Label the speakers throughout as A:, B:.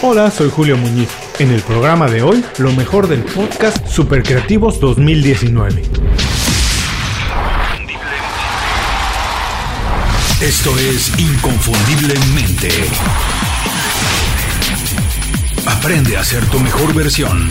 A: Hola, soy Julio Muñiz. En el programa de hoy, lo mejor del podcast Supercreativos 2019.
B: Esto es Inconfundiblemente. Aprende a ser tu mejor versión.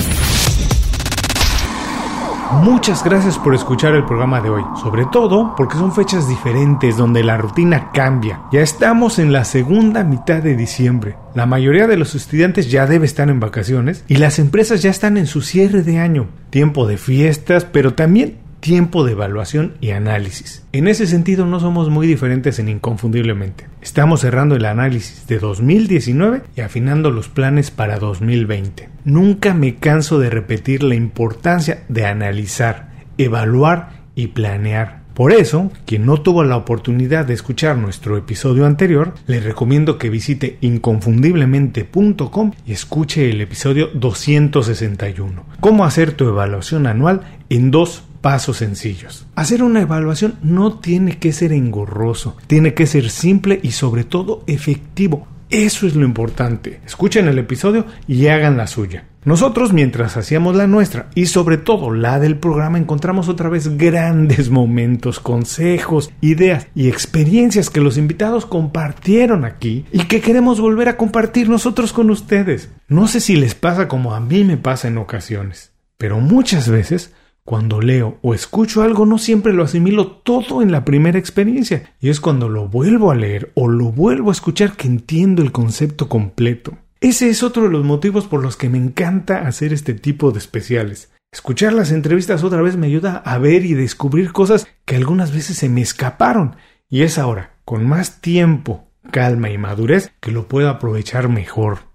A: Muchas gracias por escuchar el programa de hoy, sobre todo porque son fechas diferentes donde la rutina cambia. Ya estamos en la segunda mitad de diciembre. La mayoría de los estudiantes ya debe estar en vacaciones y las empresas ya están en su cierre de año. Tiempo de fiestas, pero también tiempo de evaluación y análisis. En ese sentido no somos muy diferentes en Inconfundiblemente. Estamos cerrando el análisis de 2019 y afinando los planes para 2020. Nunca me canso de repetir la importancia de analizar, evaluar y planear. Por eso, quien no tuvo la oportunidad de escuchar nuestro episodio anterior, le recomiendo que visite inconfundiblemente.com y escuche el episodio 261. Cómo hacer tu evaluación anual en dos pasos sencillos. Hacer una evaluación no tiene que ser engorroso, tiene que ser simple y sobre todo efectivo. Eso es lo importante. Escuchen el episodio y hagan la suya. Nosotros, mientras hacíamos la nuestra y sobre todo la del programa, encontramos otra vez grandes momentos, consejos, ideas y experiencias que los invitados compartieron aquí y que queremos volver a compartir nosotros con ustedes. No sé si les pasa como a mí me pasa en ocasiones, pero muchas veces cuando leo o escucho algo no siempre lo asimilo todo en la primera experiencia y es cuando lo vuelvo a leer o lo vuelvo a escuchar que entiendo el concepto completo. Ese es otro de los motivos por los que me encanta hacer este tipo de especiales. Escuchar las entrevistas otra vez me ayuda a ver y descubrir cosas que algunas veces se me escaparon y es ahora, con más tiempo, calma y madurez, que lo puedo aprovechar mejor.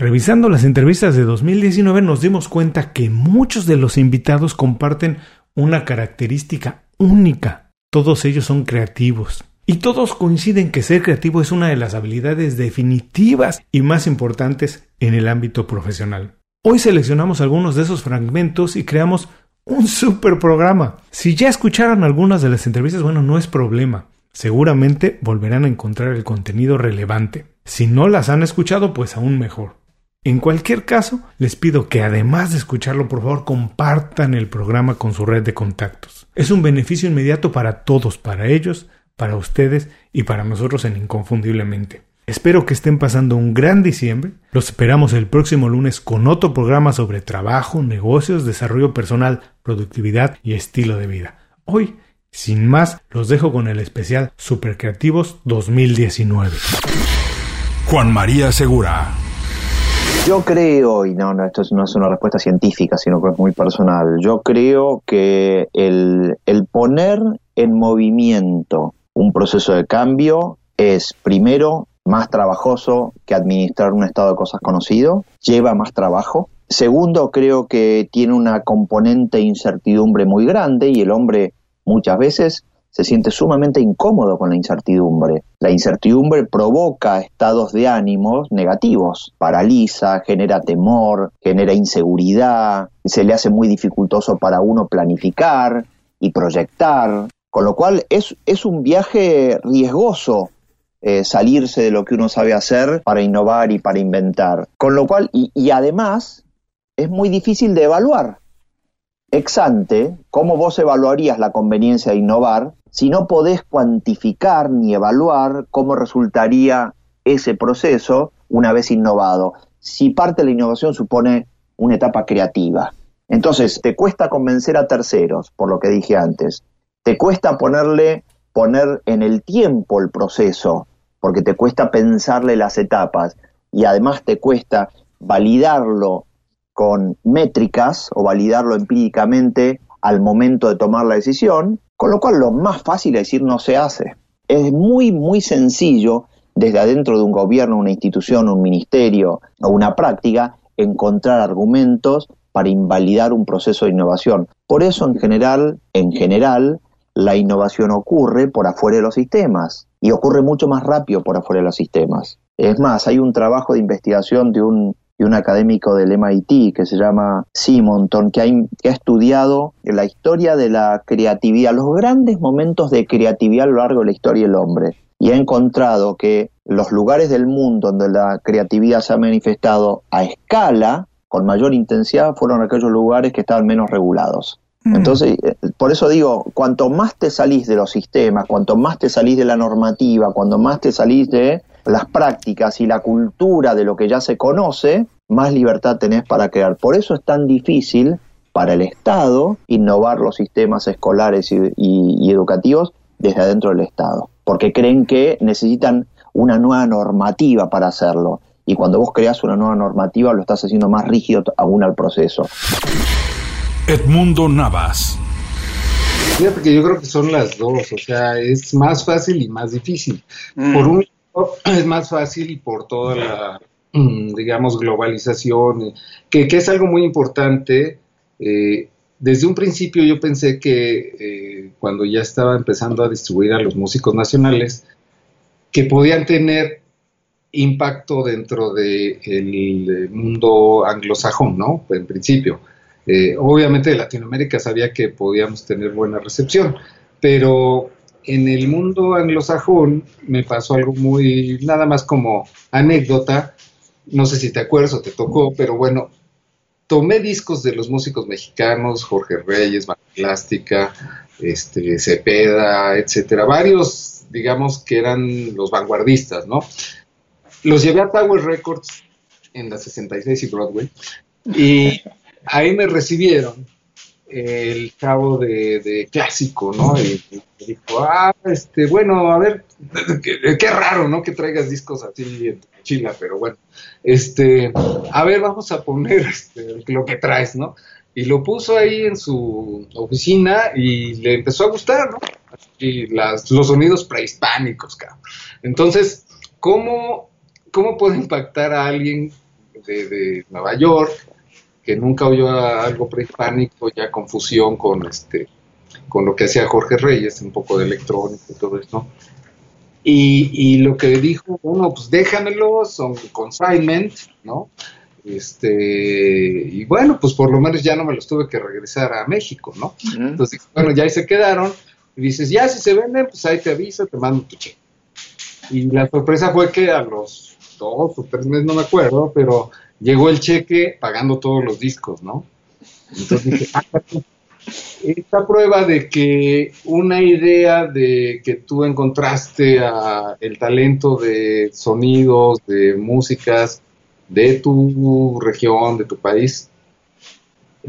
A: Revisando las entrevistas de 2019 nos dimos cuenta que muchos de los invitados comparten una característica única. Todos ellos son creativos. Y todos coinciden que ser creativo es una de las habilidades definitivas y más importantes en el ámbito profesional. Hoy seleccionamos algunos de esos fragmentos y creamos un super programa. Si ya escucharon algunas de las entrevistas, bueno, no es problema. Seguramente volverán a encontrar el contenido relevante. Si no las han escuchado, pues aún mejor. En cualquier caso, les pido que además de escucharlo, por favor, compartan el programa con su red de contactos. Es un beneficio inmediato para todos, para ellos, para ustedes y para nosotros en Inconfundiblemente. Espero que estén pasando un gran diciembre. Los esperamos el próximo lunes con otro programa sobre trabajo, negocios, desarrollo personal, productividad y estilo de vida. Hoy, sin más, los dejo con el especial Supercreativos 2019.
B: Juan María Segura.
C: Yo creo, y no, no, esto no es una respuesta científica, sino que es muy personal, yo creo que el, el poner en movimiento un proceso de cambio es primero más trabajoso que administrar un estado de cosas conocido, lleva más trabajo. Segundo, creo que tiene una componente de incertidumbre muy grande y el hombre muchas veces se siente sumamente incómodo con la incertidumbre. La incertidumbre provoca estados de ánimos negativos, paraliza, genera temor, genera inseguridad, se le hace muy dificultoso para uno planificar y proyectar, con lo cual es, es un viaje riesgoso eh, salirse de lo que uno sabe hacer para innovar y para inventar. Con lo cual, y, y además, es muy difícil de evaluar. Ex ante, ¿cómo vos evaluarías la conveniencia de innovar si no podés cuantificar ni evaluar cómo resultaría ese proceso una vez innovado, si parte de la innovación supone una etapa creativa. Entonces, te cuesta convencer a terceros, por lo que dije antes. Te cuesta ponerle, poner en el tiempo el proceso, porque te cuesta pensarle las etapas. Y además te cuesta validarlo con métricas o validarlo empíricamente al momento de tomar la decisión, con lo cual lo más fácil es decir no se hace. Es muy, muy sencillo desde adentro de un gobierno, una institución, un ministerio o una práctica, encontrar argumentos para invalidar un proceso de innovación. Por eso, en general, en general, la innovación ocurre por afuera de los sistemas y ocurre mucho más rápido por afuera de los sistemas. Es más, hay un trabajo de investigación de un y un académico del MIT que se llama Simonton, que ha, que ha estudiado la historia de la creatividad, los grandes momentos de creatividad a lo largo de la historia del hombre. y ha encontrado que los lugares del mundo donde la creatividad se ha manifestado a escala, con mayor intensidad, fueron aquellos lugares que estaban menos regulados. Mm. Entonces, eh, por eso digo, cuanto más te salís de los sistemas, cuanto más te salís de la normativa, cuanto más te salís de las prácticas y la cultura de lo que ya se conoce, más libertad tenés para crear. Por eso es tan difícil para el Estado innovar los sistemas escolares y, educativos desde adentro del Estado, porque creen que necesitan una nueva normativa para hacerlo. Y cuando vos creas una nueva normativa lo estás haciendo más rígido aún al proceso.
B: Edmundo Navas.
D: Fíjate que yo creo que son las dos, o sea, es más fácil y más difícil. Mm. Por un lado, es más fácil por toda la, mm, digamos, globalización, que, que es algo muy importante eh, desde un principio yo pensé que eh, cuando ya estaba empezando a distribuir a los músicos nacionales, que podían tener impacto dentro del mundo anglosajón, ¿no? En principio. Eh, obviamente de Latinoamérica sabía que podíamos tener buena recepción, pero en el mundo anglosajón me pasó algo muy, nada más como anécdota, no sé si te acuerdas o te tocó, pero bueno, tomé discos de los músicos mexicanos, Jorge Reyes, Plástica, este, Cepeda, etcétera, varios, digamos, que eran los vanguardistas, ¿no? Los llevé a Tower Records en la 66 y Broadway, y ahí me recibieron el cabo de, clásico, ¿no? Y, dijo, ah, este, bueno, a ver, qué, raro, ¿no? Que traigas discos así en China, pero bueno, este, a ver, vamos a poner este, lo que traes, ¿no? Y lo puso ahí en su oficina y le empezó a gustar, ¿no? Y los sonidos prehispánicos, cabrón. Entonces, ¿cómo, ¿cómo puede impactar a alguien de, de Nueva York que nunca oyó algo prehispánico, ya confusión con este con lo que hacía Jorge Reyes, un poco de electrónico y todo eso. Y, y lo que dijo, bueno, pues déjamelo, son consignment, ¿no? Este, y bueno, pues por lo menos ya no me los tuve que regresar a México, ¿no? Entonces, bueno, ya ahí se quedaron. Y dices, ya si se venden, pues ahí te aviso, te mando tu cheque. Y la sorpresa fue que a los dos o tres meses, no me acuerdo, pero llegó el cheque pagando todos los discos, ¿no? Entonces dije, ah, esta prueba de que una idea de que tú encontraste a el talento de sonidos, de músicas de tu región, de tu país,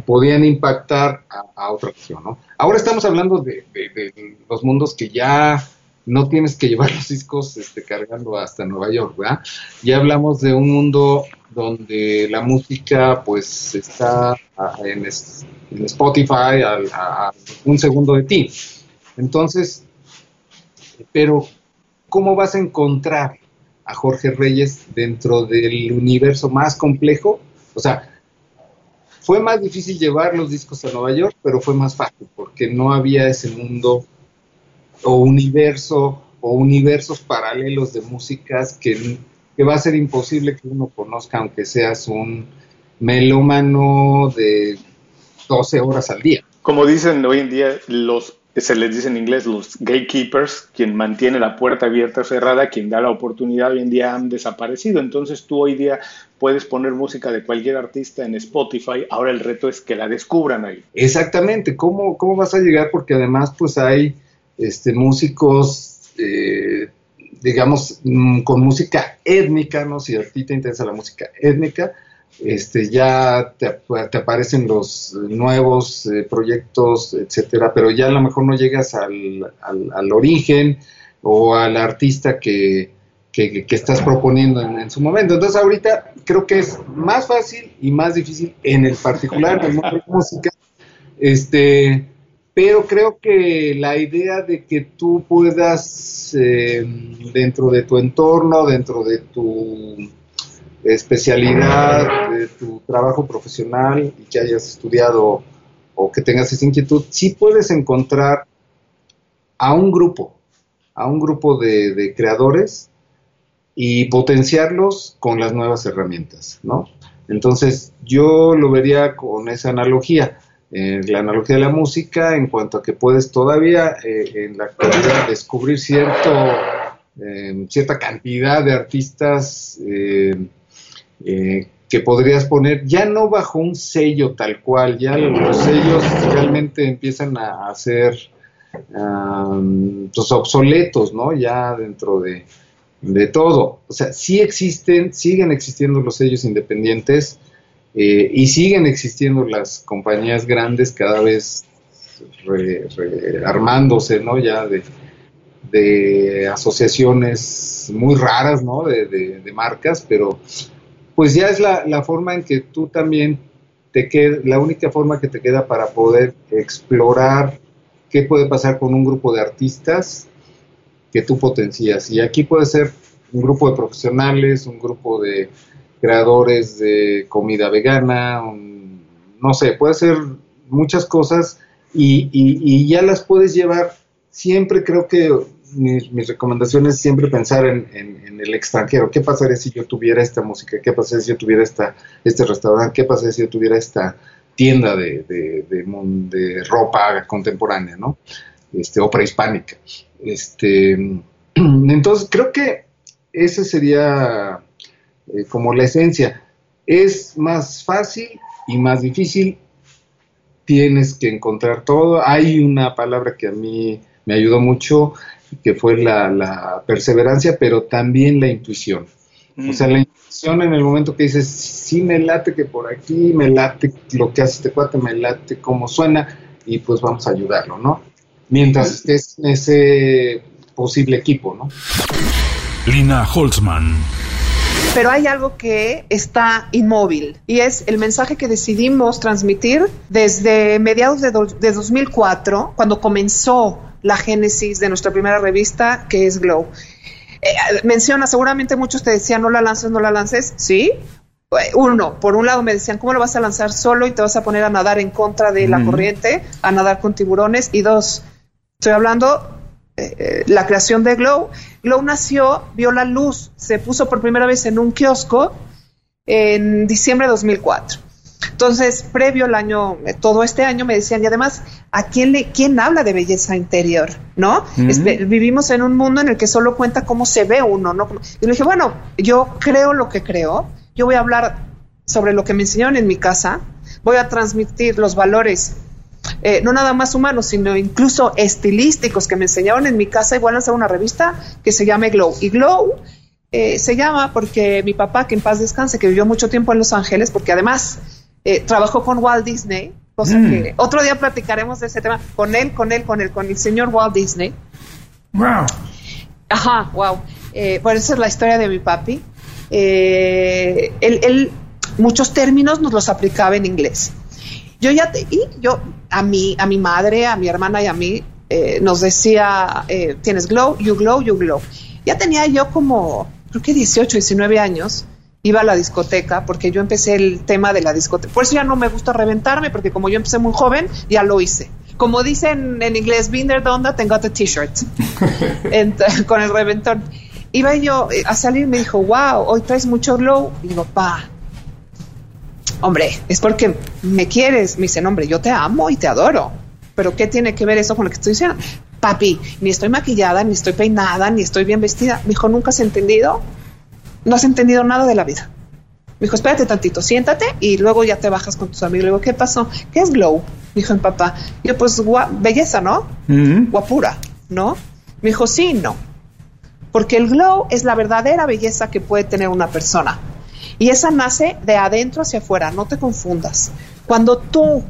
D: podían impactar a, otra región, ¿no? Ahora estamos hablando de, los mundos que ya no tienes que llevar los discos este, cargando hasta Nueva York, ¿verdad? Ya hablamos de un mundo donde la música pues está en, Spotify a, un segundo de ti. Entonces, pero ¿cómo vas a encontrar a Jorge Reyes dentro del universo más complejo? O sea, fue más difícil llevar los discos a Nueva York, pero fue más fácil porque no había ese mundo o universo o universos paralelos de músicas que que va a ser imposible que uno conozca, aunque seas un melómano de 12 horas al día.
E: Como dicen hoy en día, los se les dice en inglés los gatekeepers, quien mantiene la puerta abierta o cerrada, quien da la oportunidad, hoy en día han desaparecido. Entonces tú hoy día puedes poner música de cualquier artista en Spotify, ahora el reto es que la descubran ahí.
D: Exactamente, ¿cómo, cómo vas a llegar? Porque además pues hay este, músicos eh, digamos, mm, con música étnica, ¿no? Si a ti te interesa la música étnica, este, ya te, aparecen los nuevos eh, proyectos, etcétera, pero ya a lo mejor no llegas al, al, origen o al artista que, que, estás proponiendo en, en, su momento. Entonces ahorita creo que es más fácil y más difícil en el particular del mundo de música, este, pero creo que la idea de que tú puedas, eh, dentro de tu entorno, dentro de tu especialidad, de tu trabajo profesional y que hayas estudiado o que tengas esa inquietud, sí puedes encontrar a un grupo, a un grupo de, de creadores y potenciarlos con las nuevas herramientas, ¿no? Entonces, yo lo vería con esa analogía eh, la analogía de la música en cuanto a que puedes todavía eh, en la actualidad descubrir cierto eh, cierta cantidad de artistas eh, que podrías poner, ya no bajo un sello tal cual, ya los sellos realmente empiezan a, ser pues, obsoletos, ¿no? Ya dentro de, de todo. O sea, sí existen, siguen existiendo los sellos independientes y siguen existiendo las compañías grandes cada vez armándose, ¿no? Ya de, asociaciones muy raras, ¿no? De, marcas, pero pues ya es la, la, forma en que tú también te queda, la única forma que te queda para poder explorar qué puede pasar con un grupo de artistas que tú potencias. Y aquí puede ser un grupo de profesionales, un grupo de creadores de comida vegana, no sé, puede ser muchas cosas y, ya las puedes llevar. Siempre creo que mis, recomendaciones es siempre pensar en, el extranjero. ¿Qué pasaría si yo tuviera esta música? ¿Qué pasaría si yo tuviera esta, este restaurante? ¿Qué pasaría si yo tuviera esta tienda de, de, de, ropa contemporánea, ¿no? Este, o prehispánica. Este, entonces, creo que esa sería eh, como la esencia. Es más fácil y más difícil tienes que encontrar todo. Hay una palabra que a mí me ayudó mucho, que fue la, perseverancia, pero también la intuición. O sea, la intuición en el momento que dices, sí me late que por aquí, me late lo que hace este cuate, me late cómo suena, y pues vamos a ayudarlo, ¿no? Mientras estés en ese posible equipo, ¿no?
B: Lina Holzman
F: pero hay algo que está inmóvil y es el mensaje que decidimos transmitir desde mediados de, 2004, cuando comenzó la génesis de nuestra primera revista, que es Glow. Eh, menciona, seguramente muchos te decían, no la lances, no la lances, sí. Uno, por un lado me decían, ¿cómo lo vas a lanzar solo y te vas a poner a nadar en contra de la corriente, a nadar con tiburones? Y dos, estoy hablando eh, la creación de Glow. Glow nació, vio la luz, se puso por primera vez en un kiosco en diciembre de 2004. Entonces, previo al año, eh, todo este año me decían, y además, ¿a quién le, quién habla de belleza interior? ¿No? Este, vivimos en un mundo en el que solo cuenta cómo se ve uno, ¿no? Y le dije, bueno, yo creo lo que creo, yo voy a hablar sobre lo que me enseñaron en mi casa, voy a transmitir los valores eh, no nada más humanos, sino incluso estilísticos que me enseñaron en mi casa, igual a hacer una revista que se llame Glow. Y Glow eh, se llama porque mi papá, que en paz descanse, que vivió mucho tiempo en Los Ángeles, porque además eh, trabajó con Walt Disney, cosa mm. que otro día platicaremos de ese tema, con él, con él, con él, con el señor Walt Disney.
A: Wow.
F: Ajá, wow. pues esa es la historia de mi papi. él, muchos términos nos los aplicaba en inglés. Yo ya te, y yo a mi, a mi madre, a mi hermana y a mí eh, nos decía, eh, tienes glow, you glow, you glow. Ya tenía yo como, creo que 18, 19 años, iba a la discoteca porque yo empecé el tema de la discoteca. Por eso ya no me gusta reventarme porque como yo empecé muy joven, ya lo hice. Como dicen en inglés, done that, got the t-shirt. con el reventón. Iba yo eh, a salir y me dijo, wow, hoy traes mucho glow. Y digo, pa, hombre, es porque me quieres. Me dice, hombre, yo te amo y te adoro. Pero ¿qué tiene que ver eso con lo que estoy diciendo? Papi, ni estoy maquillada, ni estoy peinada, ni estoy bien vestida. Me dijo, ¿nunca has entendido? No has entendido nada de la vida. Me dijo, espérate tantito, siéntate y luego ya te bajas con tus amigos. Le digo, ¿qué pasó? ¿Qué es glow? Dijo mi papá. yo, pues, belleza, ¿no? Guapura, ¿no? Me dijo, sí, no. Porque el glow es la verdadera belleza que puede tener una persona. Y esa nace de adentro hacia afuera, no te confundas. Cuando tú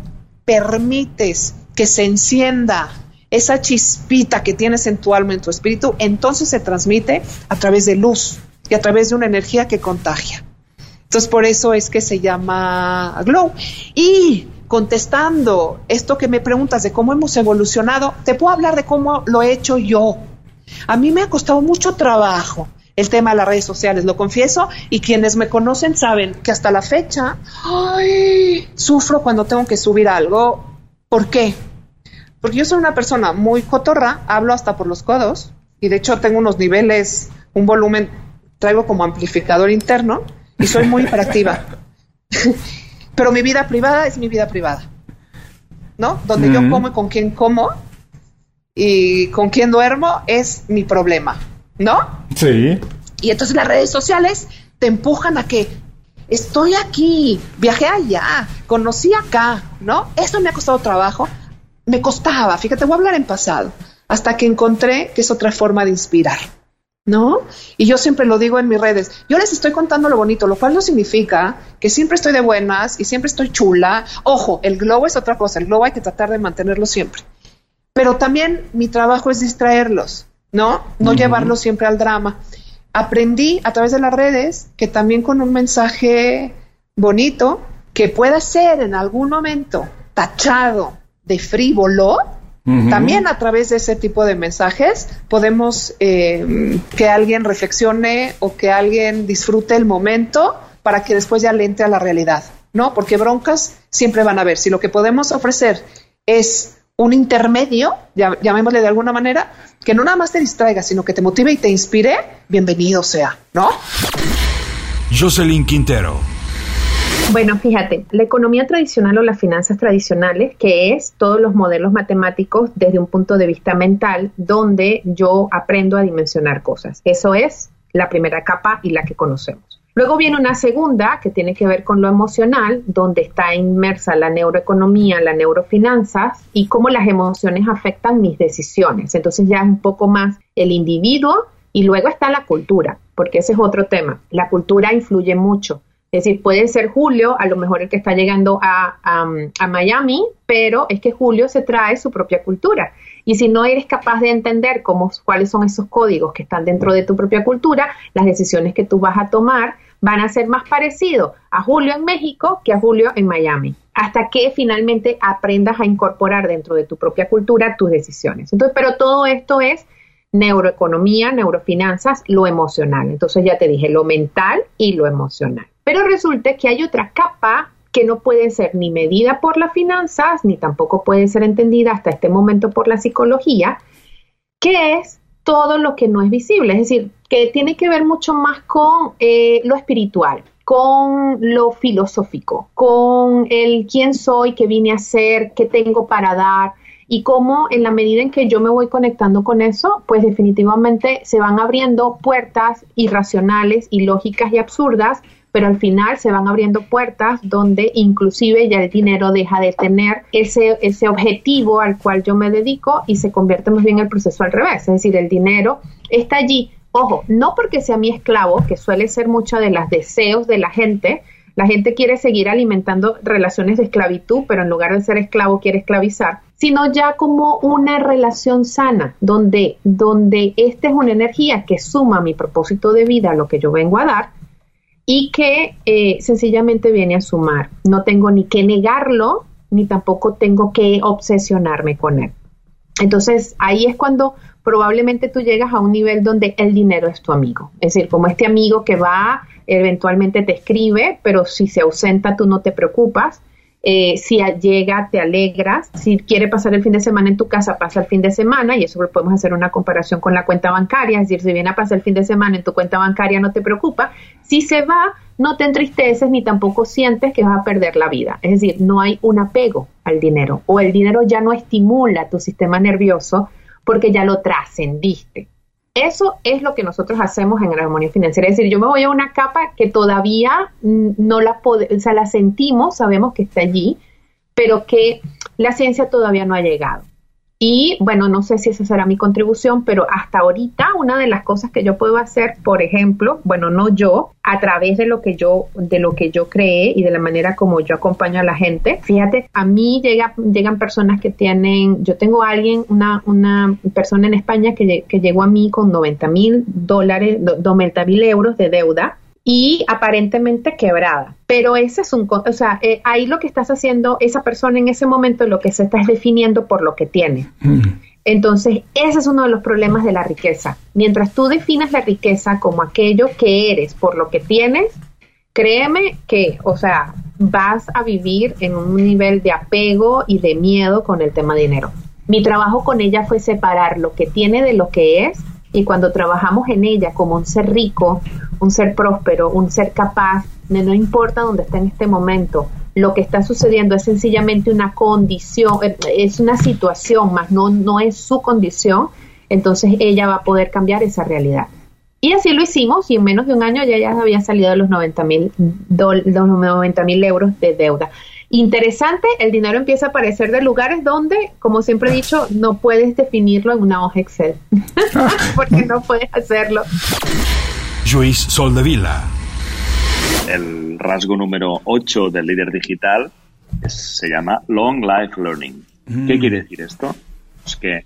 F: permites que se encienda esa chispita que tienes en tu alma, en tu espíritu, entonces se transmite a través de luz y a través de una energía que contagia. Entonces por eso es que se llama Glow. Y contestando esto que me preguntas de cómo hemos evolucionado, te puedo hablar de cómo lo he hecho yo. A mí me ha costado mucho trabajo el tema de las redes sociales, lo confieso, y quienes me conocen saben que hasta la fecha sufro cuando tengo que subir algo. ¿Por qué? Porque yo soy una persona muy cotorra, hablo hasta por los codos, y de hecho tengo unos niveles, un volumen, traigo como amplificador interno, y soy muy hiperactiva. Pero mi vida privada es mi vida privada, ¿no? Donde yo como y con quién como y con quién duermo es mi problema. ¿No?
A: Sí.
F: Y entonces las redes sociales te empujan a que estoy aquí, viajé allá, conocí acá, ¿no? Eso me ha costado trabajo. Me costaba, fíjate, voy a hablar en pasado, hasta que encontré que es otra forma de inspirar. ¿no? Y yo siempre lo digo en mis redes, yo les estoy contando lo bonito, lo cual no significa que siempre estoy de buenas y siempre estoy chula. Ojo, el globo es otra cosa, el globo hay que tratar de mantenerlo siempre. Pero también mi trabajo es distraerlos, ¿no? No llevarlos siempre al drama. Aprendí a través de las redes que también con un mensaje bonito, que pueda ser en algún momento tachado de frívolo, también a través de ese tipo de mensajes podemos eh, que alguien reflexione o que alguien disfrute el momento para que después ya le entre a la realidad, ¿no? Porque broncas siempre van a haber. Si lo que podemos ofrecer es un intermedio, llamémosle de alguna manera, que no nada más te distraiga, sino que te motive y te inspire, bienvenido sea, ¿no?
B: Jocelyn Quintero.
G: Bueno, fíjate, la economía tradicional o las finanzas tradicionales, que es todos los modelos matemáticos desde un punto de vista mental, donde yo aprendo a dimensionar cosas. Eso es la primera capa y la que conocemos. Luego viene una segunda que tiene que ver con lo emocional, donde está inmersa la neuroeconomía, la neurofinanzas y cómo las emociones afectan mis decisiones. Entonces ya es un poco más el individuo y luego está la cultura, porque ese es otro tema. La cultura influye mucho. Es decir, puede ser Julio, a lo mejor el que está llegando a, Miami, pero es que Julio se trae su propia cultura. Y si no eres capaz de entender cómo, cuáles son esos códigos que están dentro de tu propia cultura, las decisiones que tú vas a tomar van a ser más parecidos a Julio en México que a Julio en Miami, hasta que finalmente aprendas a incorporar dentro de tu propia cultura tus decisiones. Entonces, pero todo esto es neuroeconomía, neurofinanzas, lo emocional. Entonces ya te dije lo mental y lo emocional. Pero resulta que hay otra capa que no puede ser ni medida por las finanzas, ni tampoco puede ser entendida hasta este momento por la psicología, que es todo lo que no es visible, es decir, que tiene que ver mucho más con eh, lo espiritual, con lo filosófico, con el quién soy, qué vine a ser, qué tengo para dar, y cómo en la medida en que yo me voy conectando con eso, pues definitivamente se van abriendo puertas irracionales, ilógicas y absurdas, pero al final se van abriendo puertas donde inclusive ya el dinero deja de tener ese, ese objetivo al cual yo me dedico y se convierte más bien el proceso al revés, es decir, el dinero está allí. Ojo, no porque sea mi esclavo, que suele ser mucho de los deseos de la gente, la gente quiere seguir alimentando relaciones de esclavitud, pero en lugar de ser esclavo quiere esclavizar, sino ya como una relación sana, donde, donde esta es una energía que suma mi propósito de vida, lo que yo vengo a dar, y que eh, sencillamente viene a sumar. No tengo ni que negarlo, ni tampoco tengo que obsesionarme con él. Entonces ahí es cuando probablemente tú llegas a un nivel donde el dinero es tu amigo. Es decir, como este amigo que va eventualmente te escribe, pero si se ausenta tú no te preocupas. Eh, si llega, te alegras. Si quiere pasar el fin de semana en tu casa, pasa el fin de semana y eso podemos hacer una comparación con la cuenta bancaria. Es decir, si viene a pasar el fin de semana en tu cuenta bancaria, no te preocupa. Si se va, no te entristeces ni tampoco sientes que vas a perder la vida. Es decir, no hay un apego al dinero o el dinero ya no estimula tu sistema nervioso porque ya lo trascendiste. Eso es lo que nosotros hacemos en armonía financiera. Es decir, yo me voy a una capa que todavía no la o sea, la sentimos, sabemos que está allí, pero que la ciencia todavía no ha llegado. Y bueno, no sé si esa será mi contribución, pero hasta ahorita una de las cosas que yo puedo hacer, por ejemplo, bueno, no yo, a través de lo que yo, de lo que yo creé y de la manera como yo acompaño a la gente. Fíjate, a mí llega, llegan personas que tienen, yo tengo a alguien, una, una persona en España que, que llegó a mí con 90 mil dólares, 90 mil euros de deuda y aparentemente quebrada. Pero ese es un, o sea, eh, ahí lo que estás haciendo, esa persona en ese momento lo que se está es definiendo por lo que tiene. Mm. Entonces, ese es uno de los problemas de la riqueza. Mientras tú defines la riqueza como aquello que eres por lo que tienes, créeme que, o sea, vas a vivir en un nivel de apego y de miedo con el tema dinero. Mi trabajo con ella fue separar lo que tiene de lo que es y cuando trabajamos en ella como un ser rico, un ser próspero, un ser capaz, no importa dónde está en este momento, lo que está sucediendo es sencillamente una condición, eh, es una situación, más no, no es su condición. entonces ella va a poder cambiar esa realidad. Y así lo hicimos y en menos de un año ya, había salido de los 90 mil euros de deuda. Interesante, el dinero empieza a aparecer de lugares donde, como siempre he dicho, no puedes definirlo en una hoja Excel, porque no puedes hacerlo.
B: Luis Soldevila.
H: El rasgo número 8 del líder digital se llama Long Life Learning. ¿Qué mm. quiere decir esto? Es que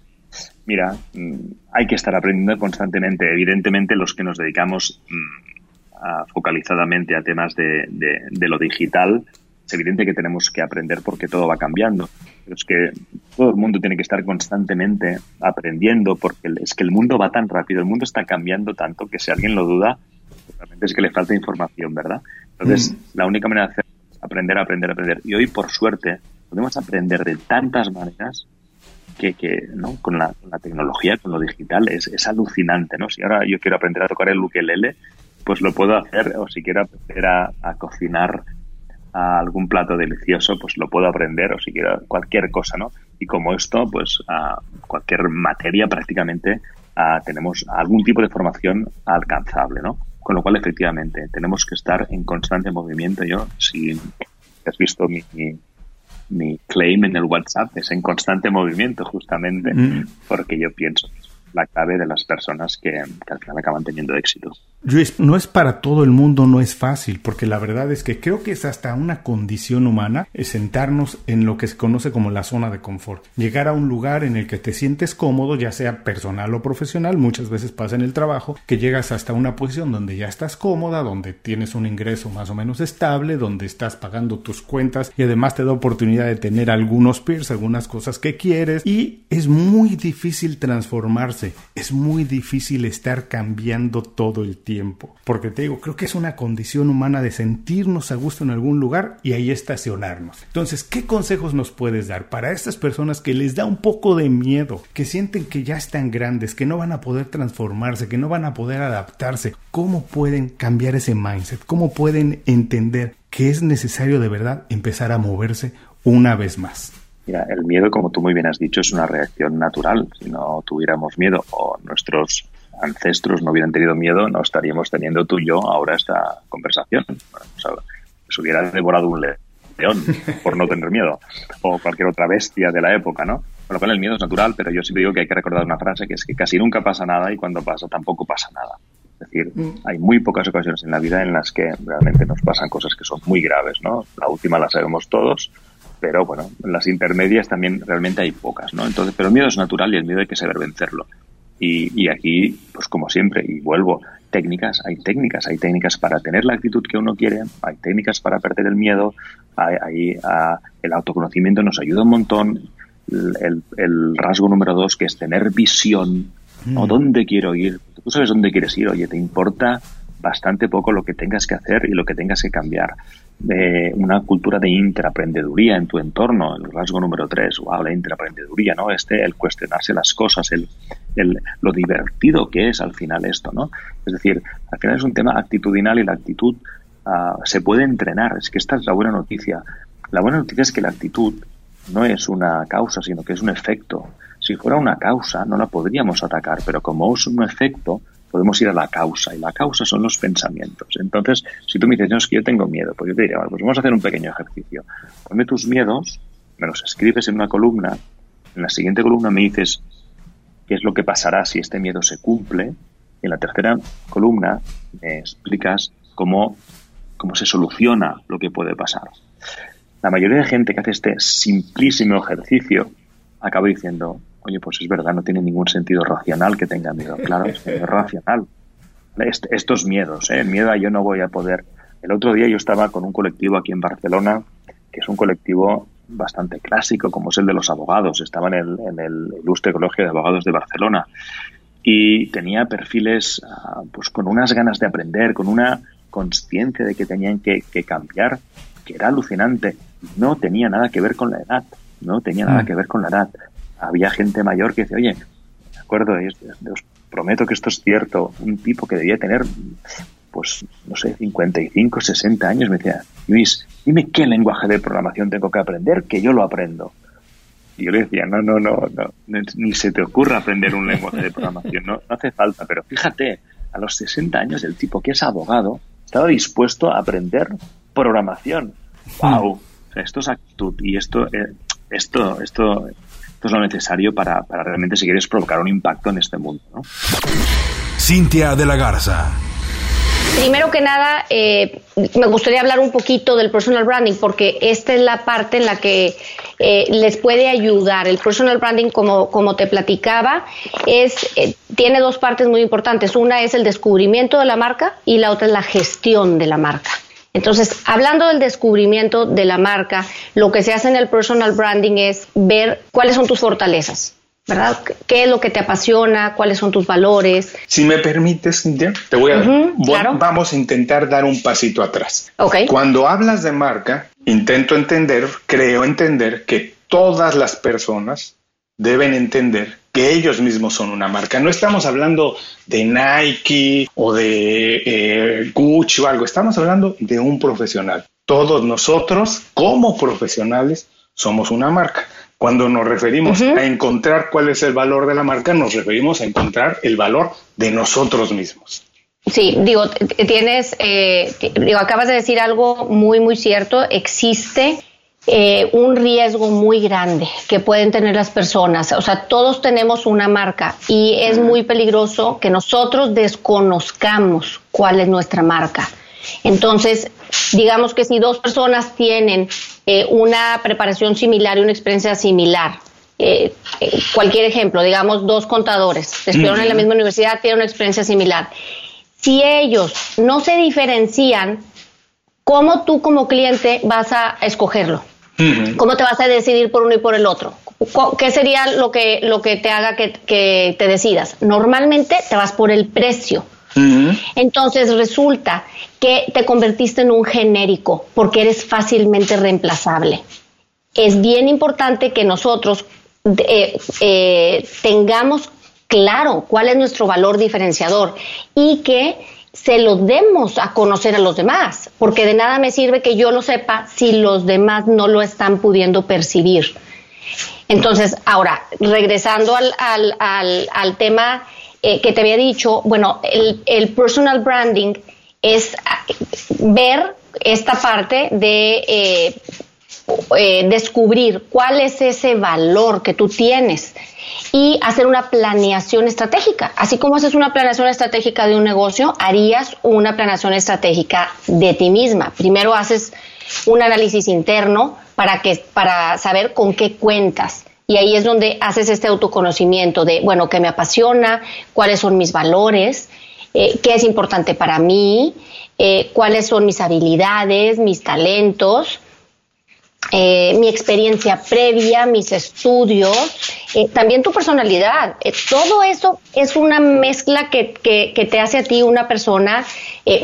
H: Mira, mm, hay que estar aprendiendo constantemente. Evidentemente, los que nos dedicamos mm, focalizadamente a temas de, lo digital, es evidente que tenemos que aprender porque todo va cambiando. Pero es que todo el mundo tiene que estar constantemente aprendiendo porque es que el mundo va tan rápido, el mundo está cambiando tanto que si alguien lo duda, realmente es que le falta información, ¿verdad? Entonces, mm. la única manera de hacer es aprender, aprender, aprender. Y hoy, por suerte, podemos aprender de tantas maneras que, que ¿no? con, la, tecnología, con lo digital, es, es, alucinante, ¿no? Si ahora yo quiero aprender a tocar el ukelele, pues lo puedo hacer, o si quiero aprender a, cocinar a algún plato delicioso, pues lo puedo aprender, o si quiero cualquier cosa, ¿no? Y como esto, pues a cualquier materia prácticamente tenemos algún tipo de formación alcanzable, ¿no? Con lo cual, efectivamente, tenemos que estar en constante movimiento. Yo, si has visto mi, mi claim en el WhatsApp es en constante movimiento, justamente, mm. porque yo pienso la clave de las personas que, al final acaban teniendo éxito.
A: Luis, no es para todo el mundo, no es fácil, porque la verdad es que creo que es hasta una condición humana sentarnos en lo que se conoce como la zona de confort. Llegar a un lugar en el que te sientes cómodo, ya sea personal o profesional, muchas veces pasa en el trabajo, que llegas hasta una posición donde ya estás cómoda, donde tienes un ingreso más o menos estable, donde estás pagando tus cuentas y además te da oportunidad de tener algunos peers, algunas cosas que quieres y es muy difícil transformarse, es muy difícil estar cambiando todo el tiempo porque te digo, creo que es una condición humana de sentirnos a gusto en algún lugar y ahí estacionarnos. Entonces, ¿qué consejos nos puedes dar para estas personas que les da un poco de miedo, que sienten que ya están grandes, que no van a poder transformarse, que no van a poder adaptarse? ¿Cómo pueden cambiar ese mindset? ¿Cómo pueden entender que es necesario de verdad empezar a moverse una vez más?
H: Mira, el miedo, como tú muy bien has dicho, es una reacción natural. Si no tuviéramos miedo o nuestros ancestros no hubieran tenido miedo, no estaríamos teniendo tú y yo ahora esta conversación. se hubiera devorado un león por no tener miedo, o cualquier otra bestia de la época, ¿no? Con lo cual el miedo es natural, pero yo siempre digo que hay que recordar una frase que es que casi nunca pasa nada y cuando pasa tampoco pasa nada. Es decir, mm. hay muy pocas ocasiones en la vida en las que realmente nos pasan cosas que son muy graves, ¿no? La última la sabemos todos, pero bueno, en las intermedias también realmente hay pocas, ¿no? Entonces, pero el miedo es natural y el miedo hay que saber vencerlo. Y, aquí, pues como siempre, y vuelvo, técnicas, hay técnicas, hay técnicas para tener la actitud que uno quiere, hay técnicas para perder el miedo, hay, el autoconocimiento nos ayuda un montón, el, rasgo número dos, que es tener visión, ¿no? Mm. ¿Dónde quiero ir? Tú sabes dónde quieres ir, oye, te importa bastante poco lo que tengas que hacer y lo que tengas que cambiar. De una cultura de intraprendeduría en tu entorno, el rasgo número tres, wow, la intraprendeduría, ¿no? Este, el cuestionarse las cosas, el, el, lo divertido que es al final esto, ¿no? Es decir, al final es un tema actitudinal y la actitud ah, se puede entrenar, es que esta es la buena noticia. La buena noticia es que la actitud no es una causa, sino que es un efecto. Si fuera una causa, no la podríamos atacar, pero como es un efecto, podemos ir a la causa y la causa son los pensamientos. Entonces, si tú me dices, no, es que yo tengo miedo, pues yo te diría, pues vamos a hacer un pequeño ejercicio. Ponme tus miedos, me los escribes en una columna, en la siguiente columna me dices qué es lo que pasará si este miedo se cumple, y en la tercera columna me explicas cómo, cómo se soluciona lo que puede pasar. La mayoría de gente que hace este simplísimo ejercicio acaba diciendo, oye, pues es verdad, no tiene ningún sentido racional que tenga miedo. Claro, es racional. estos miedos, ¿eh? miedo a yo no voy a poder. El otro día yo estaba con un colectivo aquí en Barcelona, que es un colectivo bastante clásico, como es el de los abogados. Estaba en el, en el Ilustre Colegio de Abogados de Barcelona. Y tenía perfiles ah, pues con unas ganas de aprender, con una conciencia de que tenían que, que, cambiar, que era alucinante. No tenía nada que ver con la edad, no tenía nada mm. que ver con la edad había gente mayor que dice, oye, de acuerdo, os prometo que esto es cierto, un tipo que debía tener, pues, no sé, 55, 60 años, me decía, Luis, dime qué lenguaje de programación tengo que aprender, que yo lo aprendo. Y yo le decía, no, no, no, no, ni se te ocurra aprender un lenguaje de programación, no, no hace falta. Pero fíjate, a los 60 años el tipo que es abogado estaba dispuesto a aprender programación. ¡Wow! esto es actitud y esto, eh, esto, esto, esto es lo necesario para, para realmente si quieres provocar un impacto en este mundo. ¿no?
B: Cintia de la Garza.
I: Primero que nada, eh, me gustaría hablar un poquito del personal branding, porque esta es la parte en la que eh, les puede ayudar. El personal branding, como, como te platicaba, es, eh, tiene dos partes muy importantes. Una es el descubrimiento de la marca y la otra es la gestión de la marca. Entonces, hablando del descubrimiento de la marca, lo que se hace en el personal branding es ver cuáles son tus fortalezas. ¿verdad? ¿Qué es lo que te apasiona? ¿Cuáles son tus valores?
E: Si me permites, Cintia, te voy a vamos a intentar dar un pasito atrás.
I: Okay.
E: Cuando hablas de marca, intento entender, creo entender que todas las personas deben entender que ellos mismos son una marca. No estamos hablando de Nike o de eh, Gucci o algo, estamos hablando de un profesional. Todos nosotros, como profesionales, somos una marca. Cuando nos referimos a encontrar cuál es el valor de la marca, nos referimos a encontrar el valor de nosotros mismos.
I: Sí, digo, tienes, eh, digo, acabas de decir algo muy, muy cierto. Existe eh, un riesgo muy grande que pueden tener las personas. O sea, todos tenemos una marca y es muy peligroso que nosotros desconozcamos cuál es nuestra marca. Entonces, digamos que si dos personas tienen eh, una preparación similar y una experiencia similar, eh, eh, cualquier ejemplo, digamos dos contadores, estudiaron en la misma universidad, tienen una experiencia similar. Si ellos no se diferencian, ¿cómo tú como cliente vas a escogerlo? ¿Cómo te vas a decidir por uno y por el otro? ¿Qué sería lo que, lo que te haga que, que te decidas? Normalmente te vas por el precio. Entonces resulta que te convertiste en un genérico porque eres fácilmente reemplazable. Es bien importante que nosotros eh, eh, tengamos claro cuál es nuestro valor diferenciador y que se lo demos a conocer a los demás, porque de nada me sirve que yo lo sepa si los demás no lo están pudiendo percibir. Entonces, ahora, regresando al, al, al tema eh, que te había dicho, bueno, el, personal branding es ah, ver esta parte de eh, eh, descubrir cuál es ese valor que tú tienes y hacer una planeación estratégica. Así como haces una planeación estratégica de un negocio, harías una planeación estratégica de ti misma. Primero haces un análisis interno para, que, para saber con qué cuentas y ahí es donde haces este autoconocimiento de, bueno, qué me apasiona, cuáles son mis valores, eh, qué es importante para mí, eh, cuáles son mis habilidades, mis talentos, eh, mi experiencia previa, mis estudios, también tu personalidad. todo eso es una mezcla que, que, te hace a ti una persona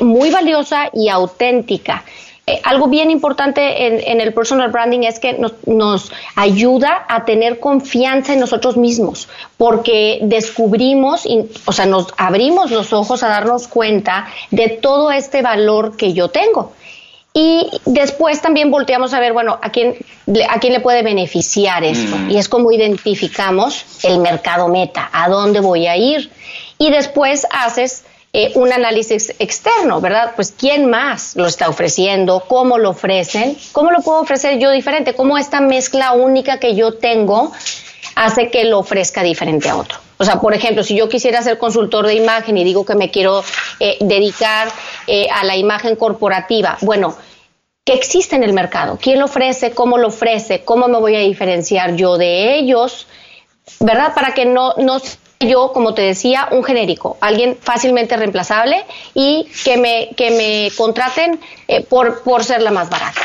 I: muy valiosa y auténtica. Eh, algo bien importante en, el personal branding es que nos, ayuda a tener confianza en nosotros mismos, porque descubrimos, o sea, nos abrimos los ojos a darnos cuenta de todo este valor que yo tengo. Y después también volteamos a ver, bueno, a quién, a quién le puede beneficiar esto. Mm. Y es como identificamos el mercado meta, a dónde voy a ir. Y después haces eh, un análisis externo, ¿verdad? Pues quién más lo está ofreciendo, cómo lo ofrecen, cómo lo puedo ofrecer yo diferente, cómo esta mezcla única que yo tengo hace que lo ofrezca diferente a otro. O sea, por ejemplo, si yo quisiera ser consultor de imagen y digo que me quiero eh, dedicar eh, a la imagen corporativa, bueno, ¿qué existe en el mercado? ¿Quién lo ofrece? ¿Cómo lo ofrece? ¿Cómo me voy a diferenciar yo de ellos? ¿Verdad? Para que no, no yo, como te decía, un genérico, alguien fácilmente reemplazable y que me, que me contraten eh, por, por ser la más barata.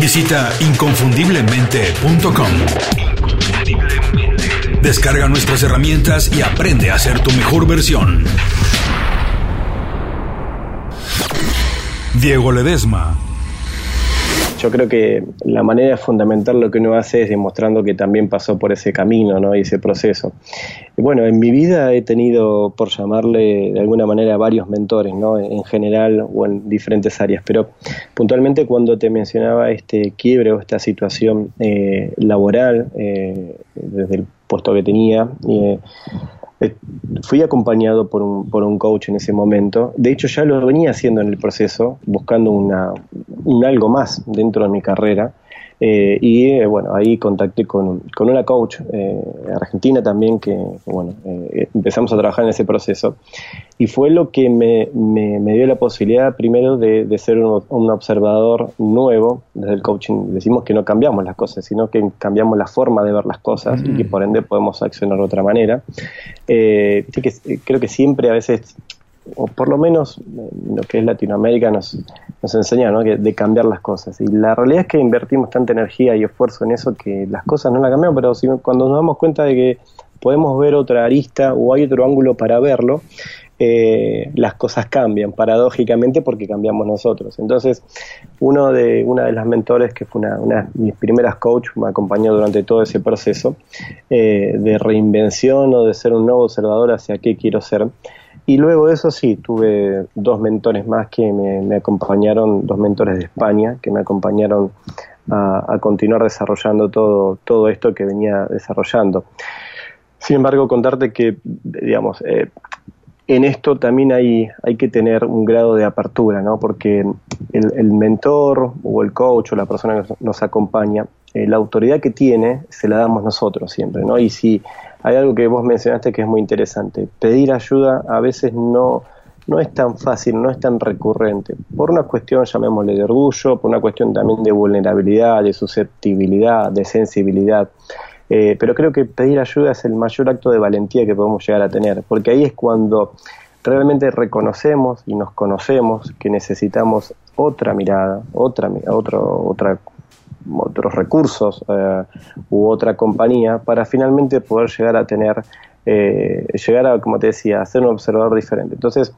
B: Visita inconfundiblemente.com. Descarga nuestras herramientas y aprende a ser tu mejor versión. Diego Ledesma
J: yo creo que la manera de fundamentar lo que uno hace es demostrando que también pasó por ese camino ¿no? y ese proceso. bueno, en mi vida he tenido, por llamarle de alguna manera, varios mentores, ¿no? en general o en diferentes áreas, pero puntualmente cuando te mencionaba este quiebre o esta situación eh, laboral, eh, desde el puesto que tenía, eh, eh, fui acompañado por un, por un coach en ese momento. De hecho, ya lo venía haciendo en el proceso, buscando una, un algo más dentro de mi carrera. Eh, y eh, bueno, ahí contacté con, con una coach eh, argentina también que, bueno, empezamos a trabajar en ese proceso. Y fue lo que me, me, dio la posibilidad primero de, de ser un, un, observador nuevo. Desde el coaching decimos que no cambiamos las cosas, sino que cambiamos la forma de ver las cosas y que por ende podemos accionar de otra manera. que creo que siempre a veces o por lo menos lo que es Latinoamérica nos, nos enseña ¿no? de cambiar las cosas. Y la realidad es que invertimos tanta energía y esfuerzo en eso que las cosas no las cambiamos, pero si, cuando nos damos cuenta de que podemos ver otra arista o hay otro ángulo para verlo, eh, las cosas cambian paradójicamente porque cambiamos nosotros. Entonces, uno de, una de las mentores que fue una, una de mis primeras coach, me acompañó durante todo ese proceso eh, de reinvención o de ser un nuevo observador hacia qué quiero ser. Y luego de eso sí, tuve dos mentores más que me, acompañaron, dos mentores de España, que me acompañaron a, continuar desarrollando todo, todo esto que venía desarrollando. Sin embargo, contarte que, digamos, eh, en esto también hay, hay que tener un grado de apertura, ¿no? Porque el, el mentor o el coach o la persona que nos acompaña, eh, la autoridad que tiene se la damos nosotros siempre, ¿no? Y si hay algo que vos mencionaste que es muy interesante. Pedir ayuda a veces no, no es tan fácil, no es tan recurrente, por una cuestión, llamémosle, de orgullo, por una cuestión también de vulnerabilidad, de susceptibilidad, de sensibilidad. Eh, pero creo que pedir ayuda es el mayor acto de valentía que podemos llegar a tener, porque ahí es cuando realmente reconocemos y nos conocemos que necesitamos otra mirada, otra, otro, otra otros recursos eh, u otra compañía para finalmente poder llegar a tener, eh, llegar a, como te decía, a ser un observador diferente. Entonces,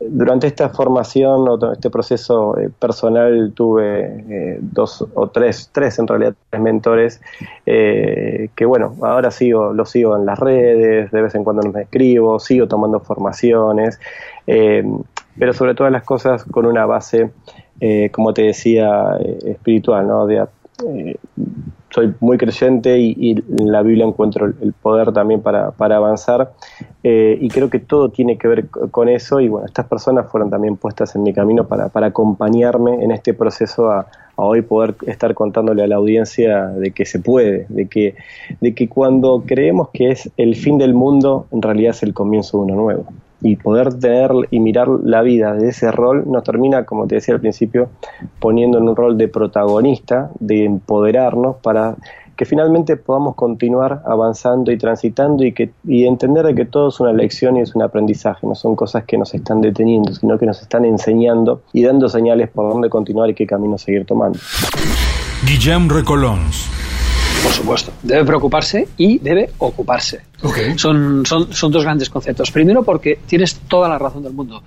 J: durante esta formación o este proceso eh, personal tuve dos o tres, tres en realidad, tres mentores que bueno, ahora sigo, los sigo en las redes, de vez en cuando me escribo, sigo tomando formaciones, pero sobre todas las cosas con una base, como te decía, espiritual, ¿no? De, eh, soy muy creyente y, en la Biblia encuentro el, poder también para, para avanzar. Eh, y creo que todo tiene que ver con eso. Y bueno, estas personas fueron también puestas en mi camino para, para acompañarme en este proceso a, a, hoy poder estar contándole a la audiencia de que se puede, de que, de que cuando creemos que es el fin del mundo, en realidad es el comienzo de uno nuevo y poder tener y mirar la vida de ese rol nos termina, como te decía al principio, poniendo en un rol de protagonista, de empoderarnos para que finalmente podamos continuar avanzando y transitando y, que, y entender de que todo es una lección y es un aprendizaje, no son cosas que nos están deteniendo, sino que nos están enseñando y dando señales por dónde continuar y qué camino seguir tomando.
B: Guillem Recolons
K: por supuesto. Debe preocuparse y debe ocuparse. Son, son, son dos grandes conceptos. Primero porque tienes toda la razón del mundo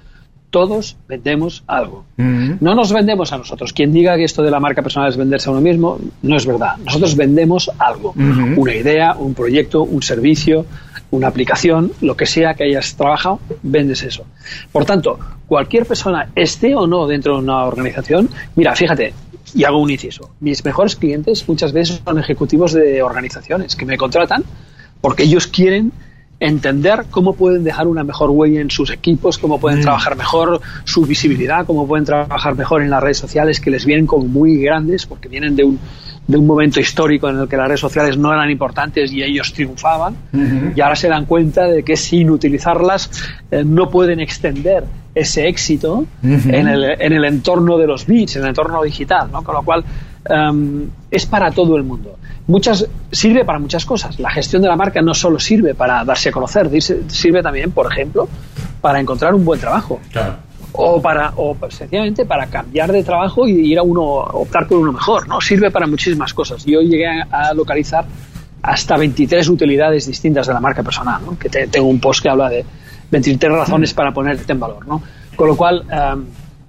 K: todos vendemos algo. Mm-hmm. No nos vendemos a nosotros. Quien diga que esto de la marca personal es venderse a uno mismo, no es verdad. Nosotros vendemos algo. Mm-hmm. Una idea, un proyecto, un servicio, una aplicación, lo que sea que hayas trabajado, vendes eso. Por tanto, cualquier persona, esté o no dentro de una organización, mira, fíjate, y hago un inciso. Mis mejores clientes muchas veces son ejecutivos de organizaciones que me contratan porque ellos quieren entender cómo pueden dejar una mejor huella en sus equipos, cómo pueden mm. trabajar mejor su visibilidad, cómo pueden trabajar mejor en las redes sociales que les vienen como muy grandes porque vienen de un, de un momento histórico en el que las redes sociales no eran importantes y ellos triunfaban y ahora se dan cuenta de que sin utilizarlas eh, no pueden extender ese éxito en, el, en, el, entorno de los bits, en el entorno digital, ¿no? con lo cual em, es para todo el mundo. Muchas, sirve para muchas cosas. La gestión de la marca no solo sirve para darse a conocer, sirve también, por ejemplo, para encontrar un buen trabajo. O para, o sencillamente para cambiar de trabajo y ir a uno, optar por uno mejor, ¿no? Sirve para muchísimas cosas. Yo llegué a, localizar hasta 23 utilidades distintas de la marca personal, ¿no? Que tengo un post que habla de 23 razones para ponerte en valor, ¿no? Con lo cual,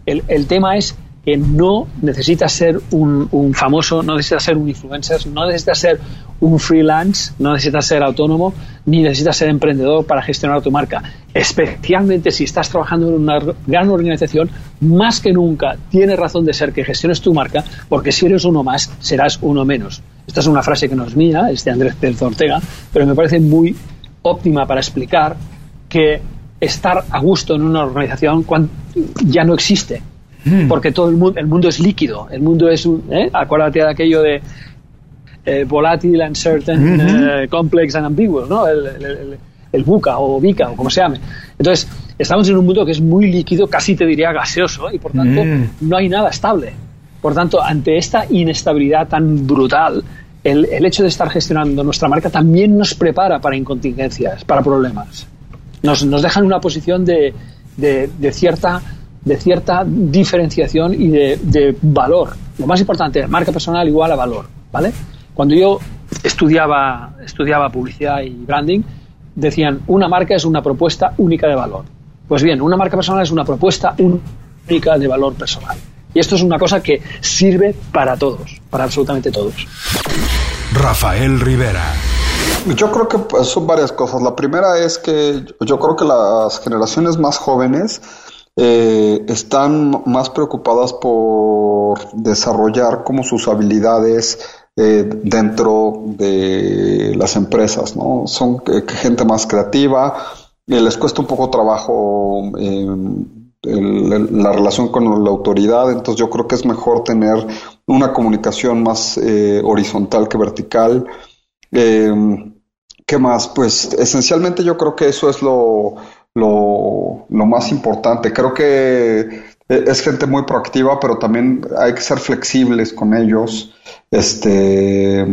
K: el, el tema es que no necesitas ser un, famoso, no necesitas ser un influencer, no necesitas ser un freelance, no necesitas ser autónomo, ni necesitas ser emprendedor para gestionar tu marca. Especialmente si estás trabajando en una gran organización, más que nunca tiene razón de ser que gestiones tu marca, porque si eres uno más, serás uno menos. Esta es una frase que no es mía, es de Andrés Pérez Ortega, pero me parece muy óptima para explicar que estar a gusto en una organización ya no existe Mm. porque todo el mundo, el mundo es líquido, el mundo es un, ¿eh? acuérdate de aquello de eh, volátil, uncertain, eh, complex and ambiguous, ¿no? El, el, el, buca o bica o como se llame. Entonces, estamos en un mundo que es muy líquido, casi te diría gaseoso, y por tanto mm. no hay nada estable. Por tanto, ante esta inestabilidad tan brutal, el, el, hecho de estar gestionando nuestra marca también nos prepara para incontingencias, para problemas. Nos, nos deja en una posición de, de, de cierta de cierta diferenciación y de, valor. Lo más importante, marca personal igual a valor, ¿vale? Cuando yo estudiaba, estudiaba publicidad y branding, decían, una marca es una propuesta única de valor. Pues bien, una marca personal es una propuesta única de valor personal. Y esto es una cosa que sirve para todos, para absolutamente todos.
B: Rafael Rivera.
L: Yo creo que pues, son varias cosas. La primera es que yo creo que las generaciones más jóvenes eh, están más preocupadas por desarrollar como sus habilidades eh, dentro de las empresas, ¿no? Son eh, gente más creativa, les cuesta un poco trabajo la relación con la autoridad, entonces yo creo que es mejor tener una comunicación más horizontal que vertical. ¿Qué más? Pues esencialmente yo creo que eso es lo, lo, más importante. Creo que es gente muy proactiva, pero también hay que ser flexibles con ellos. Este, eh,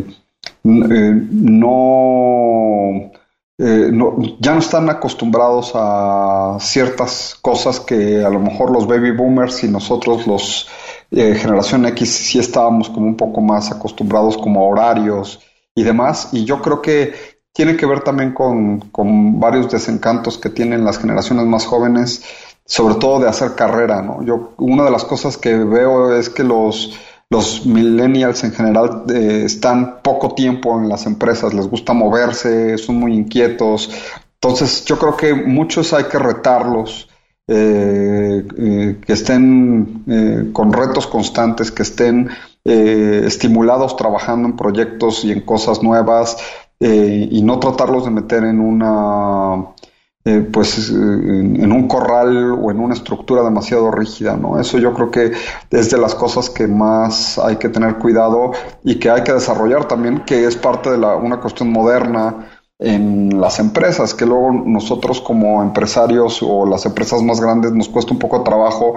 L: no, eh, no, ya no están acostumbrados a ciertas cosas que a lo mejor los baby boomers y nosotros los eh, generación X sí estábamos como un poco más acostumbrados como a horarios y demás. Y yo creo que tiene que ver también con, con, varios desencantos que tienen las generaciones más jóvenes, sobre todo de hacer carrera, ¿no? Yo, una de las cosas que veo es que los, los millennials en general eh, están poco tiempo en las empresas, les gusta moverse, son muy inquietos. Entonces, yo creo que muchos hay que retarlos, eh, eh, que estén con retos constantes, que estén estimulados trabajando en proyectos y en cosas nuevas, eh, y no tratarlos de meter en una eh, pues en, un corral o en una estructura demasiado rígida, ¿no? Eso yo creo que es de las cosas que más hay que tener cuidado y que hay que desarrollar también, que es parte de la, una cuestión moderna en las empresas, que luego nosotros como empresarios o las empresas más grandes nos cuesta un poco de trabajo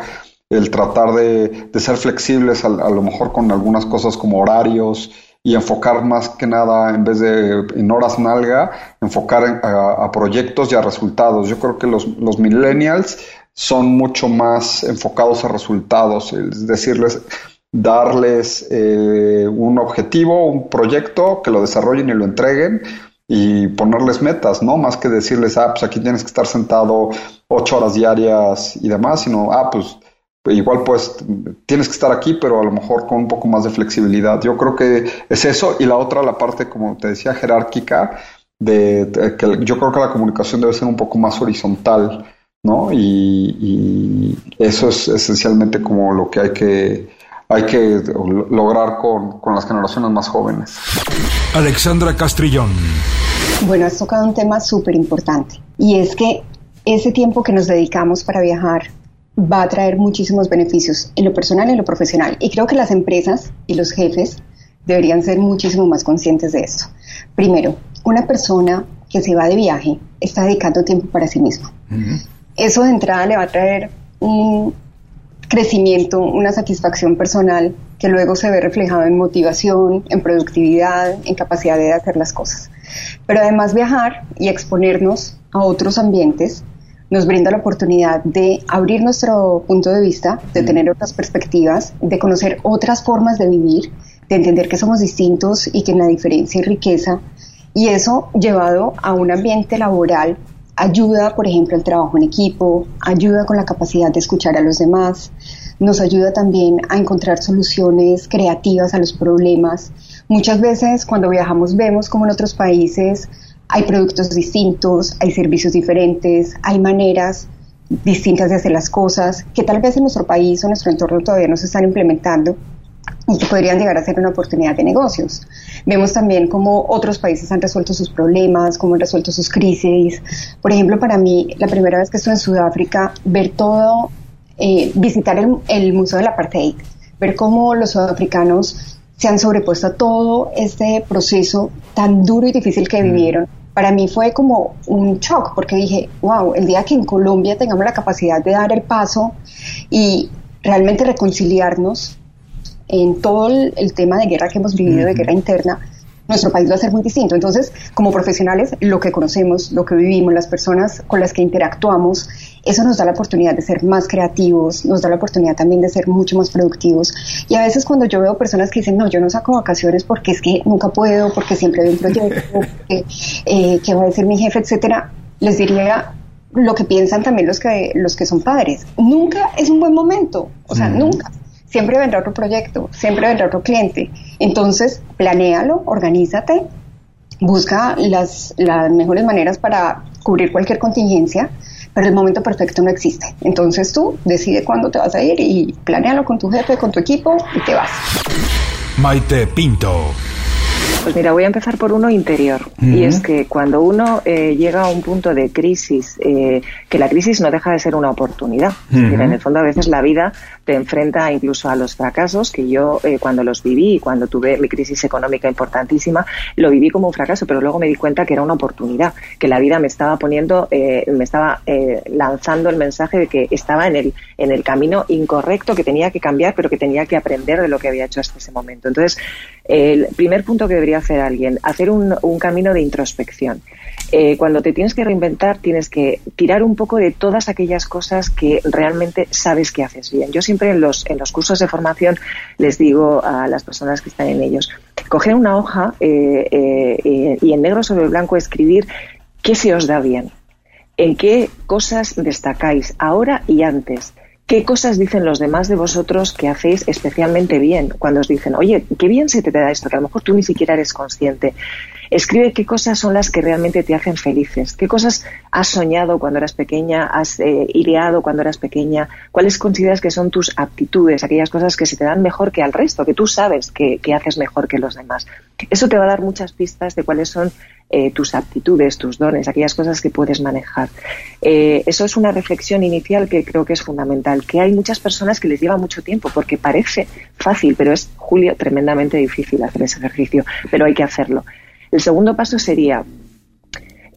L: el tratar de, ser flexibles a, lo mejor con algunas cosas como horarios, y enfocar más que nada, en vez de en horas nalga, enfocar a, proyectos y a resultados. Yo creo que los, los millennials son mucho más enfocados a resultados, es decirles, darles eh, un objetivo, un proyecto, que lo desarrollen y lo entreguen y ponerles metas, ¿no? Más que decirles, ah, pues aquí tienes que estar sentado ocho horas diarias y demás, sino, ah, pues igual pues tienes que estar aquí, pero a lo mejor con un poco más de flexibilidad. Yo creo que es eso y la otra, la parte, como te decía, jerárquica, de, que yo creo que la comunicación debe ser un poco más horizontal, ¿no? Y, eso es esencialmente como lo que hay que, hay que lograr con, con las generaciones más jóvenes.
B: Alexandra Castrillón.
M: Bueno, has tocado un tema súper importante y es que ese tiempo que nos dedicamos para viajar, va a traer muchísimos beneficios en lo personal y en lo profesional. Y creo que las empresas y los jefes deberían ser muchísimo más conscientes de esto. Primero, una persona que se va de viaje está dedicando tiempo para sí misma. Eso de entrada le va a traer un crecimiento, una satisfacción personal que luego se ve reflejado en motivación, en productividad, en capacidad de hacer las cosas. Pero además viajar y exponernos a otros ambientes nos brinda la oportunidad de abrir nuestro punto de vista, de tener otras perspectivas, de conocer otras formas de vivir, de entender que somos distintos y que en la diferencia hay riqueza. Y eso llevado a un ambiente laboral ayuda, por ejemplo, al trabajo en equipo, ayuda con la capacidad de escuchar a los demás, nos ayuda también a encontrar soluciones creativas a los problemas. Muchas veces cuando viajamos vemos como en otros países hay productos distintos, hay servicios diferentes, hay maneras distintas de hacer las cosas que tal vez en nuestro país o nuestro entorno todavía no se están implementando y que podrían llegar a ser una oportunidad de negocios. Vemos también cómo otros países han resuelto sus problemas, cómo han resuelto sus crisis. Por ejemplo, para mí, la primera vez que estuve en Sudáfrica, ver todo, eh, visitar el, el Museo del Apartheid, ver cómo los sudafricanos se han sobrepuesto a todo este proceso tan duro y difícil que mm. vivieron. Para mí fue como un shock porque dije, wow, el día que en Colombia tengamos la capacidad de dar el paso y realmente reconciliarnos en todo el, tema de guerra que hemos vivido, de guerra interna, nuestro país va a ser muy distinto. Entonces, como profesionales, lo que conocemos, lo que vivimos, las personas con las que interactuamos, eso nos da la oportunidad de ser más creativos, nos da la oportunidad también de ser mucho más productivos. Y a veces cuando yo veo personas que dicen, no, yo no saco vacaciones porque es que nunca puedo, porque siempre hay un proyecto, eh, que va a decir mi jefe, etcétera, les diría lo que piensan también los que, los que son padres. Nunca es un buen momento, o sea, nunca siempre vendrá otro proyecto, siempre vendrá otro cliente. Entonces, planéalo, organízate, busca las, las mejores maneras para cubrir cualquier contingencia, pero el momento perfecto no existe. Entonces tú decide cuándo te vas a ir y planéalo con tu jefe, con tu equipo y te vas.
B: Maite Pinto.
N: Pues mira, voy a empezar por uno interior. Y es que cuando uno eh, llega a un punto de crisis, eh, que la crisis no deja de ser una oportunidad. En el fondo, a veces la vida te enfrenta incluso a los fracasos, que yo eh, cuando los viví, cuando tuve mi crisis económica importantísima, lo viví como un fracaso, pero luego me di cuenta que era una oportunidad, que la vida me estaba poniendo, me estaba lanzando el mensaje de que estaba en el, en el camino incorrecto, que tenía que cambiar, pero que tenía que aprender de lo que había hecho hasta ese momento. Entonces, el primer punto que debería hacer alguien, hacer un, camino de introspección. Eh, cuando te tienes que reinventar, tienes que tirar un poco de todas aquellas cosas que realmente sabes que haces bien. Yo siempre en los, en los cursos de formación les digo a las personas que están en ellos, coger una hoja eh, eh, y en negro sobre blanco escribir qué se os da bien, en qué cosas destacáis ahora y antes ¿Qué cosas dicen los demás de vosotros que hacéis especialmente bien? Cuando os dicen, oye, qué bien se te da esto, que a lo mejor tú ni siquiera eres consciente. Escribe qué cosas son las que realmente te hacen felices, qué cosas has soñado cuando eras pequeña, has eh, ideado cuando eras pequeña, cuáles consideras que son tus aptitudes, aquellas cosas que se te dan mejor que al resto, que tú sabes que, haces mejor que los demás. Eso te va a dar muchas pistas de cuáles son eh, tus aptitudes, tus dones, aquellas cosas que puedes manejar. Eh, eso es una reflexión inicial que creo que es fundamental, que hay muchas personas que les lleva mucho tiempo, porque parece fácil, pero es, Julio, tremendamente difícil hacer ese ejercicio, pero hay que hacerlo. El segundo paso sería,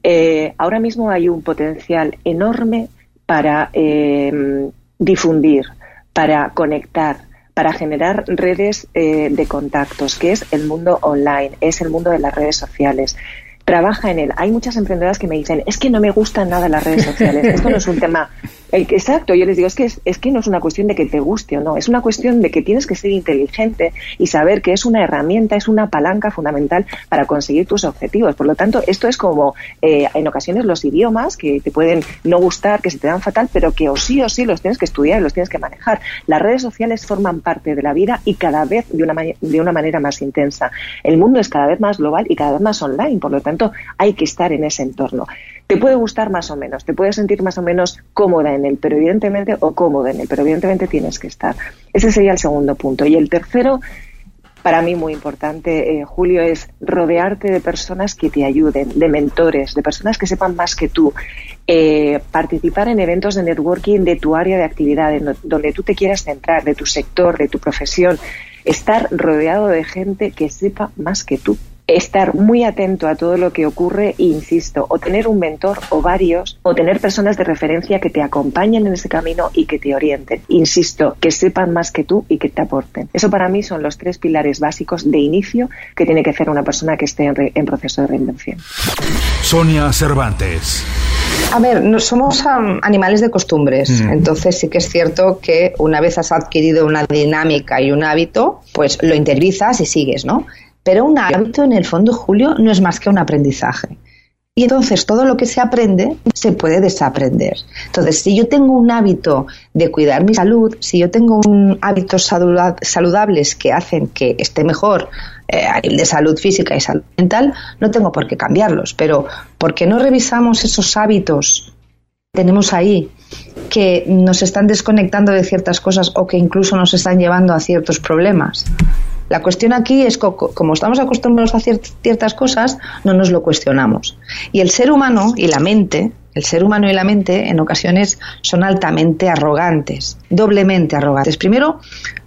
N: eh, ahora mismo hay un potencial enorme para eh, difundir, para conectar, para generar redes eh, de contactos, que es el mundo online, es el mundo de las redes sociales. Trabaja en él. Hay muchas emprendedoras que me dicen, es que no me gustan nada las redes sociales. Esto no es un tema exacto, yo les digo, es que, es, que no es una cuestión de que te guste o no, es una cuestión de que tienes que ser inteligente y saber que es una herramienta, es una palanca fundamental para conseguir tus objetivos. Por lo tanto, esto es como eh, en ocasiones los idiomas que te pueden no gustar, que se te dan fatal, pero que o sí o sí los tienes que estudiar y los tienes que manejar. Las redes sociales forman parte de la vida y cada vez de una, de una manera más intensa. El mundo es cada vez más global y cada vez más online, por lo tanto, hay que estar en ese entorno. Te puede gustar más o menos, te puedes sentir más o menos cómoda en él, pero evidentemente, o cómodo en él, pero evidentemente tienes que estar. Ese sería el segundo punto. Y el tercero, para mí muy importante, eh, Julio, es rodearte de personas que te ayuden, de mentores, de personas que sepan más que tú. Eh, participar en eventos de networking de tu área de actividad, donde tú te quieras centrar, de tu sector, de tu profesión. Estar rodeado de gente que sepa más que tú estar muy atento a todo lo que ocurre e insisto, o tener un mentor o varios, o tener personas de referencia que te acompañen en ese camino y que te orienten. Insisto, que sepan más que tú y que te aporten. Eso para mí son los tres pilares básicos de inicio que tiene que hacer una persona que esté en, proceso de reinvención.
B: Sonia Cervantes.
O: A ver, no, somos animales de costumbres, mm. entonces sí que es cierto que una vez has adquirido una dinámica y un hábito, pues lo interiorizas y sigues, ¿no? Pero un hábito, en el fondo, Julio, no es más que un aprendizaje. Y entonces todo lo que se aprende se puede desaprender. Entonces, si yo tengo un hábito de cuidar mi salud, si yo tengo un hábitos saludables que hacen que esté mejor eh, nivel de salud física y salud mental, no tengo por qué cambiarlos. Pero, ¿por qué no revisamos esos hábitos que tenemos ahí que nos están desconectando de ciertas cosas o que incluso nos están llevando a ciertos problemas? La cuestión aquí es que como estamos acostumbrados a ciertas cosas, no nos lo cuestionamos. Y el ser humano y la mente, el ser humano y la mente en ocasiones son altamente arrogantes, doblemente arrogantes. Primero,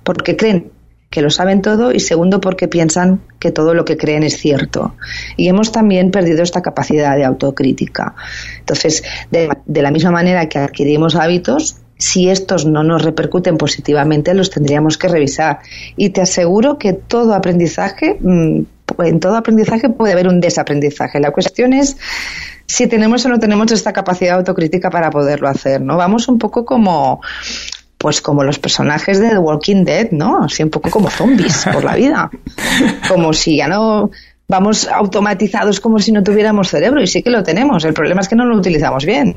O: porque creen que lo saben todo y segundo porque piensan que todo lo que creen es cierto. Y hemos también perdido esta capacidad de autocrítica. Entonces, de la misma manera que adquirimos hábitos, si estos no nos repercuten positivamente, los tendríamos que revisar. Y te aseguro que todo aprendizaje, mm, en todo aprendizaje puede haber un desaprendizaje. La cuestión es si tenemos o no tenemos esta capacidad autocrítica para poderlo hacer, ¿no? Vamos un poco como pues como los personajes de The Walking Dead, ¿no? Así un poco como zombies por la vida. Como si ya no vamos automatizados como si no tuviéramos cerebro y sí que lo tenemos. El problema es que no lo utilizamos bien.